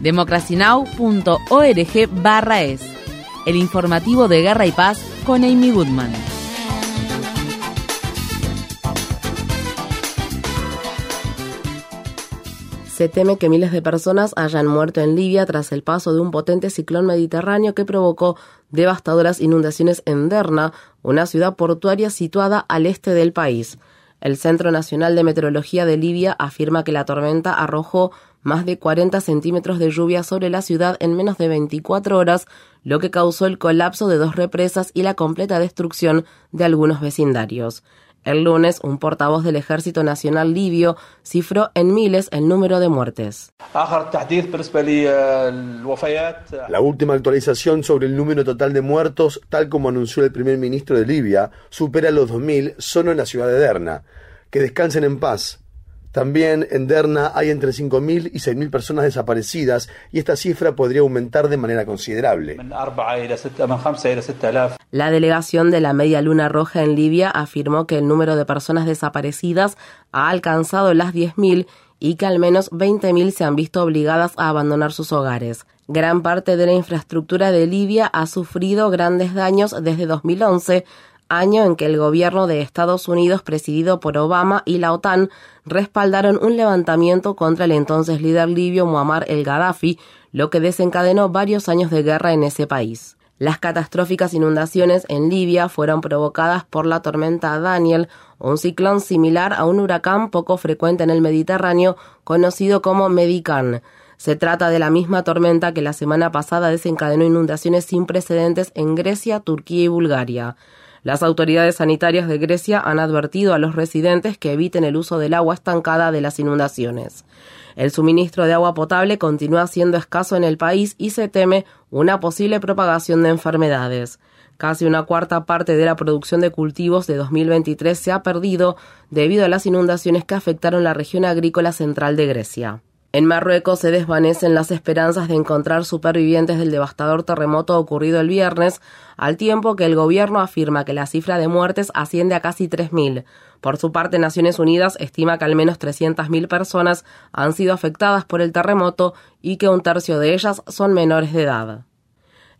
democracynow.org barra es. El informativo de Guerra y Paz con Amy Goodman. Se teme que miles de personas hayan muerto en Libia tras el paso de un potente ciclón mediterráneo que provocó devastadoras inundaciones en Derna, una ciudad portuaria situada al este del país. El Centro Nacional de Meteorología de Libia afirma que la tormenta arrojó más de 40 centímetros de lluvia sobre la ciudad en menos de 24 horas, lo que causó el colapso de dos represas y la completa destrucción de algunos vecindarios. El lunes, un portavoz del Ejército Nacional Libio cifró en miles el número de muertes. La última actualización sobre el número total de muertos, tal como anunció el primer ministro de Libia, supera los 2.000 solo en la ciudad de Derna. Que descansen en paz. También en Derna hay entre 5.000 y 6.000 personas desaparecidas y esta cifra podría aumentar de manera considerable. La delegación de la Media Luna Roja en Libia afirmó que el número de personas desaparecidas ha alcanzado las 10.000 y que al menos 20.000 se han visto obligadas a abandonar sus hogares. Gran parte de la infraestructura de Libia ha sufrido grandes daños desde 2011 año en que el gobierno de Estados Unidos, presidido por Obama y la OTAN, respaldaron un levantamiento contra el entonces líder libio Muammar el Gaddafi, lo que desencadenó varios años de guerra en ese país. Las catastróficas inundaciones en Libia fueron provocadas por la tormenta Daniel, un ciclón similar a un huracán poco frecuente en el Mediterráneo conocido como Medican. Se trata de la misma tormenta que la semana pasada desencadenó inundaciones sin precedentes en Grecia, Turquía y Bulgaria. Las autoridades sanitarias de Grecia han advertido a los residentes que eviten el uso del agua estancada de las inundaciones. El suministro de agua potable continúa siendo escaso en el país y se teme una posible propagación de enfermedades. Casi una cuarta parte de la producción de cultivos de 2023 se ha perdido debido a las inundaciones que afectaron la región agrícola central de Grecia. En Marruecos se desvanecen las esperanzas de encontrar supervivientes del devastador terremoto ocurrido el viernes, al tiempo que el gobierno afirma que la cifra de muertes asciende a casi 3.000. Por su parte, Naciones Unidas estima que al menos 300.000 personas han sido afectadas por el terremoto y que un tercio de ellas son menores de edad.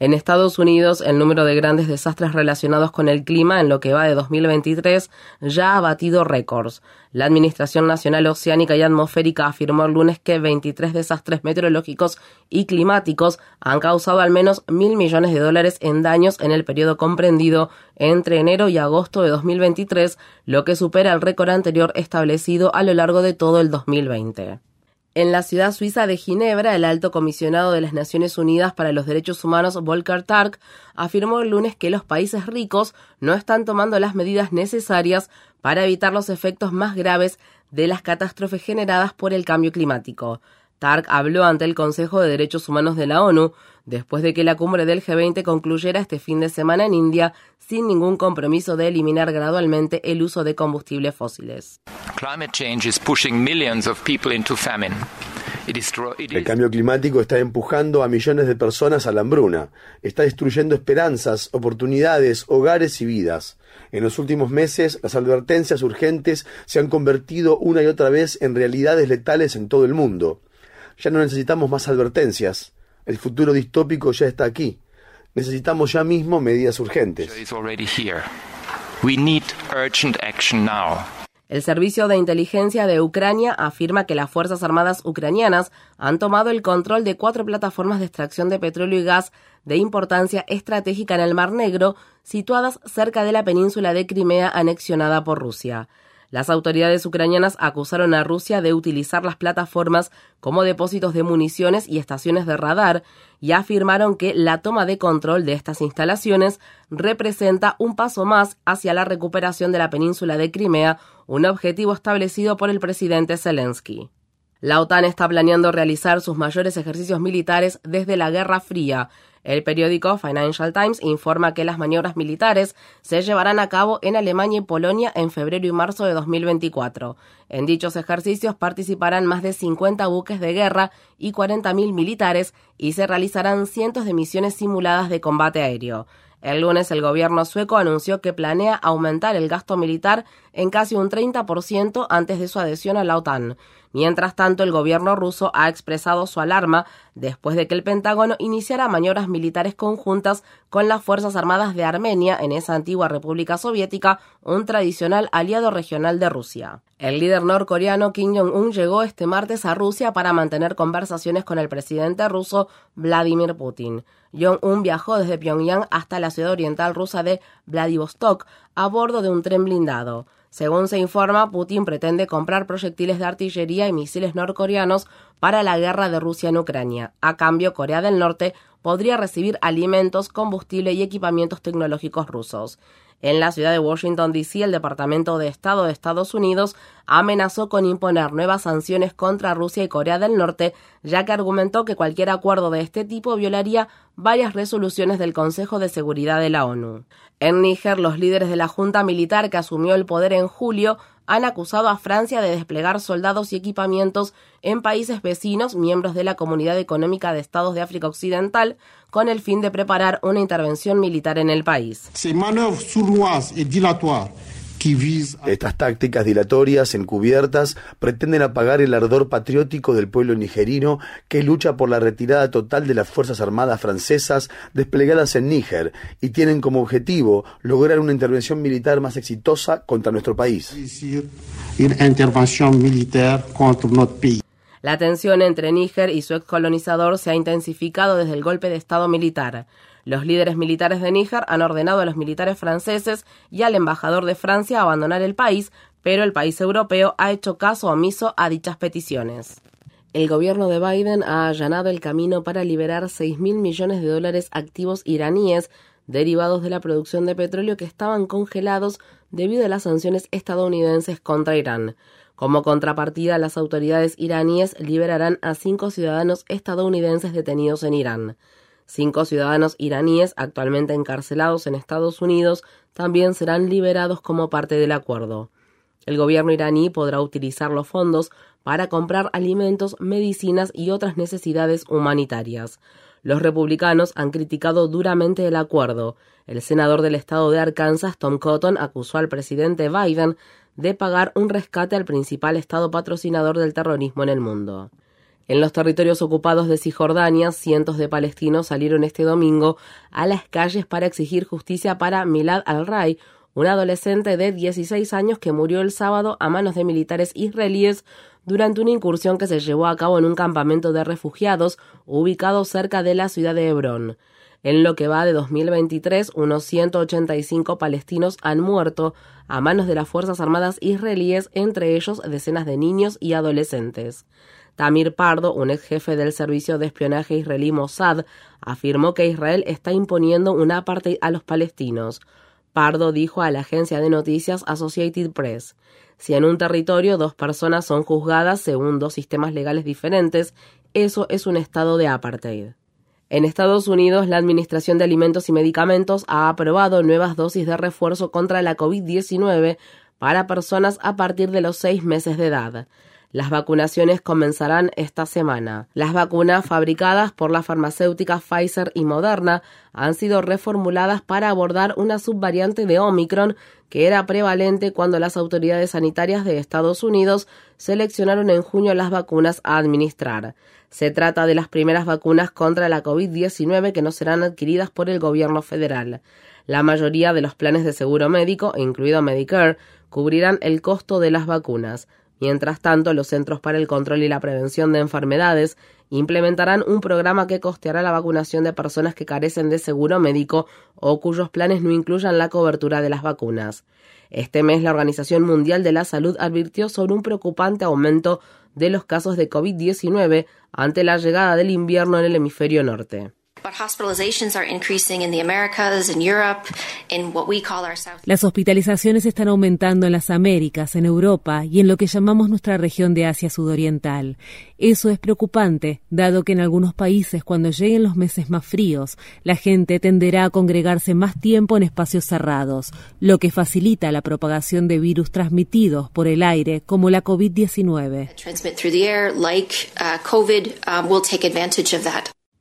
En Estados Unidos, el número de grandes desastres relacionados con el clima en lo que va de 2023 ya ha batido récords. La Administración Nacional Oceánica y Atmosférica afirmó el lunes que 23 desastres meteorológicos y climáticos han causado al menos mil millones de dólares en daños en el periodo comprendido entre enero y agosto de 2023, lo que supera el récord anterior establecido a lo largo de todo el 2020. En la ciudad suiza de Ginebra, el alto comisionado de las Naciones Unidas para los Derechos Humanos, Volker Tark, afirmó el lunes que los países ricos no están tomando las medidas necesarias para evitar los efectos más graves de las catástrofes generadas por el cambio climático. Tark habló ante el Consejo de Derechos Humanos de la ONU después de que la cumbre del G20 concluyera este fin de semana en India sin ningún compromiso de eliminar gradualmente el uso de combustibles fósiles. El cambio climático está empujando a millones de personas a la hambruna, está destruyendo esperanzas, oportunidades, hogares y vidas. En los últimos meses, las advertencias urgentes se han convertido una y otra vez en realidades letales en todo el mundo. Ya no necesitamos más advertencias. El futuro distópico ya está aquí. Necesitamos ya mismo medidas urgentes. El Servicio de Inteligencia de Ucrania afirma que las Fuerzas Armadas ucranianas han tomado el control de cuatro plataformas de extracción de petróleo y gas de importancia estratégica en el Mar Negro, situadas cerca de la península de Crimea anexionada por Rusia. Las autoridades ucranianas acusaron a Rusia de utilizar las plataformas como depósitos de municiones y estaciones de radar y afirmaron que la toma de control de estas instalaciones representa un paso más hacia la recuperación de la península de Crimea, un objetivo establecido por el presidente Zelensky. La OTAN está planeando realizar sus mayores ejercicios militares desde la Guerra Fría. El periódico Financial Times informa que las maniobras militares se llevarán a cabo en Alemania y Polonia en febrero y marzo de 2024. En dichos ejercicios participarán más de 50 buques de guerra y 40.000 militares y se realizarán cientos de misiones simuladas de combate aéreo. El lunes el gobierno sueco anunció que planea aumentar el gasto militar en casi un 30% antes de su adhesión a la OTAN. Mientras tanto, el gobierno ruso ha expresado su alarma después de que el Pentágono iniciara maniobras militares conjuntas con las Fuerzas Armadas de Armenia en esa antigua República Soviética, un tradicional aliado regional de Rusia. El líder norcoreano Kim Jong-un llegó este martes a Rusia para mantener conversaciones con el presidente ruso Vladimir Putin. Jong-un viajó desde Pyongyang hasta la ciudad oriental rusa de Vladivostok a bordo de un tren blindado. Según se informa, Putin pretende comprar proyectiles de artillería y misiles norcoreanos para la guerra de Rusia en Ucrania. A cambio, Corea del Norte podría recibir alimentos, combustible y equipamientos tecnológicos rusos. En la ciudad de Washington, D.C., el Departamento de Estado de Estados Unidos amenazó con imponer nuevas sanciones contra Rusia y Corea del Norte, ya que argumentó que cualquier acuerdo de este tipo violaría varias resoluciones del Consejo de Seguridad de la ONU. En Níger, los líderes de la Junta Militar que asumió el poder en julio han acusado a Francia de desplegar soldados y equipamientos en países vecinos, miembros de la Comunidad Económica de Estados de África Occidental, con el fin de preparar una intervención militar en el país. Estas tácticas dilatorias, encubiertas, pretenden apagar el ardor patriótico del pueblo nigerino que lucha por la retirada total de las Fuerzas Armadas francesas desplegadas en Níger y tienen como objetivo lograr una intervención militar más exitosa contra nuestro país. La tensión entre Níger y su excolonizador se ha intensificado desde el golpe de Estado militar. Los líderes militares de Níger han ordenado a los militares franceses y al embajador de Francia abandonar el país, pero el país europeo ha hecho caso omiso a dichas peticiones. El gobierno de Biden ha allanado el camino para liberar 6 mil millones de dólares activos iraníes derivados de la producción de petróleo que estaban congelados debido a las sanciones estadounidenses contra Irán. Como contrapartida, las autoridades iraníes liberarán a cinco ciudadanos estadounidenses detenidos en Irán. Cinco ciudadanos iraníes actualmente encarcelados en Estados Unidos también serán liberados como parte del acuerdo. El gobierno iraní podrá utilizar los fondos para comprar alimentos, medicinas y otras necesidades humanitarias. Los republicanos han criticado duramente el acuerdo. El senador del estado de Arkansas, Tom Cotton, acusó al presidente Biden de pagar un rescate al principal estado patrocinador del terrorismo en el mundo. En los territorios ocupados de Cisjordania, cientos de palestinos salieron este domingo a las calles para exigir justicia para Milad al-Ray, un adolescente de 16 años que murió el sábado a manos de militares israelíes durante una incursión que se llevó a cabo en un campamento de refugiados ubicado cerca de la ciudad de Hebrón. En lo que va de 2023, unos 185 palestinos han muerto a manos de las Fuerzas Armadas israelíes, entre ellos decenas de niños y adolescentes. Tamir Pardo, un ex jefe del servicio de espionaje israelí Mossad, afirmó que Israel está imponiendo una apartheid a los palestinos. Pardo dijo a la agencia de noticias Associated Press, si en un territorio dos personas son juzgadas según dos sistemas legales diferentes, eso es un estado de apartheid. En Estados Unidos, la Administración de Alimentos y Medicamentos ha aprobado nuevas dosis de refuerzo contra la COVID-19 para personas a partir de los seis meses de edad. Las vacunaciones comenzarán esta semana. Las vacunas fabricadas por las farmacéuticas Pfizer y Moderna han sido reformuladas para abordar una subvariante de Omicron que era prevalente cuando las autoridades sanitarias de Estados Unidos seleccionaron en junio las vacunas a administrar. Se trata de las primeras vacunas contra la COVID-19 que no serán adquiridas por el gobierno federal. La mayoría de los planes de seguro médico, incluido Medicare, cubrirán el costo de las vacunas. Mientras tanto, los Centros para el Control y la Prevención de Enfermedades implementarán un programa que costeará la vacunación de personas que carecen de seguro médico o cuyos planes no incluyan la cobertura de las vacunas. Este mes, la Organización Mundial de la Salud advirtió sobre un preocupante aumento de los casos de COVID-19 ante la llegada del invierno en el hemisferio norte. Las hospitalizaciones están aumentando en las Américas, en Europa y en lo que llamamos nuestra región de Asia Sudoriental. Eso es preocupante, dado que en algunos países cuando lleguen los meses más fríos, la gente tenderá a congregarse más tiempo en espacios cerrados, lo que facilita la propagación de virus transmitidos por el aire como la COVID-19.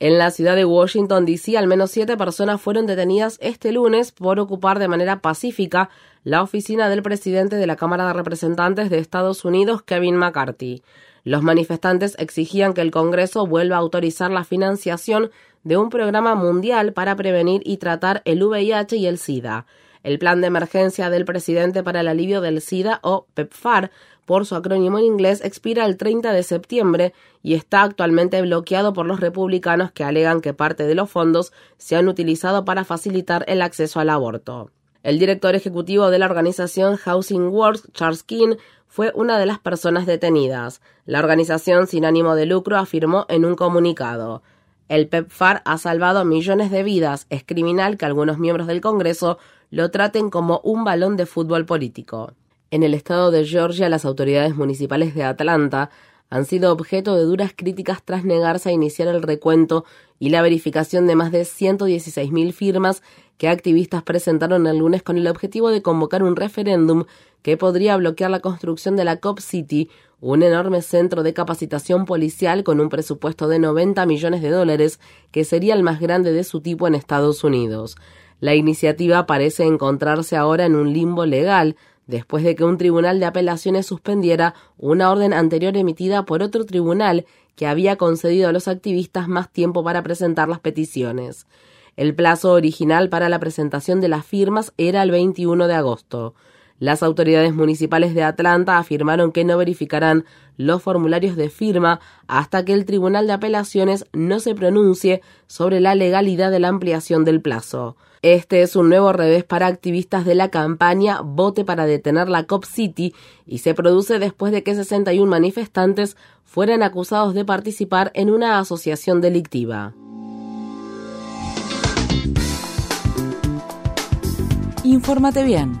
En la ciudad de Washington, D.C., al menos siete personas fueron detenidas este lunes por ocupar de manera pacífica la oficina del presidente de la Cámara de Representantes de Estados Unidos, Kevin McCarthy. Los manifestantes exigían que el Congreso vuelva a autorizar la financiación de un programa mundial para prevenir y tratar el VIH y el SIDA. El plan de emergencia del presidente para el alivio del SIDA, o PEPFAR, por su acrónimo en inglés, expira el 30 de septiembre y está actualmente bloqueado por los republicanos que alegan que parte de los fondos se han utilizado para facilitar el acceso al aborto. El director ejecutivo de la organización Housing Works, Charles King, fue una de las personas detenidas. La organización sin ánimo de lucro afirmó en un comunicado. El PEPFAR ha salvado millones de vidas. Es criminal que algunos miembros del Congreso lo traten como un balón de fútbol político. En el estado de Georgia, las autoridades municipales de Atlanta han sido objeto de duras críticas tras negarse a iniciar el recuento y la verificación de más de 116.000 firmas que activistas presentaron el lunes con el objetivo de convocar un referéndum que podría bloquear la construcción de la Cop City, un enorme centro de capacitación policial con un presupuesto de 90 millones de dólares, que sería el más grande de su tipo en Estados Unidos. La iniciativa parece encontrarse ahora en un limbo legal, después de que un tribunal de apelaciones suspendiera una orden anterior emitida por otro tribunal que había concedido a los activistas más tiempo para presentar las peticiones. El plazo original para la presentación de las firmas era el 21 de agosto. Las autoridades municipales de Atlanta afirmaron que no verificarán los formularios de firma hasta que el Tribunal de Apelaciones no se pronuncie sobre la legalidad de la ampliación del plazo. Este es un nuevo revés para activistas de la campaña Vote para detener la Cop City y se produce después de que 61 manifestantes fueran acusados de participar en una asociación delictiva. Infórmate bien.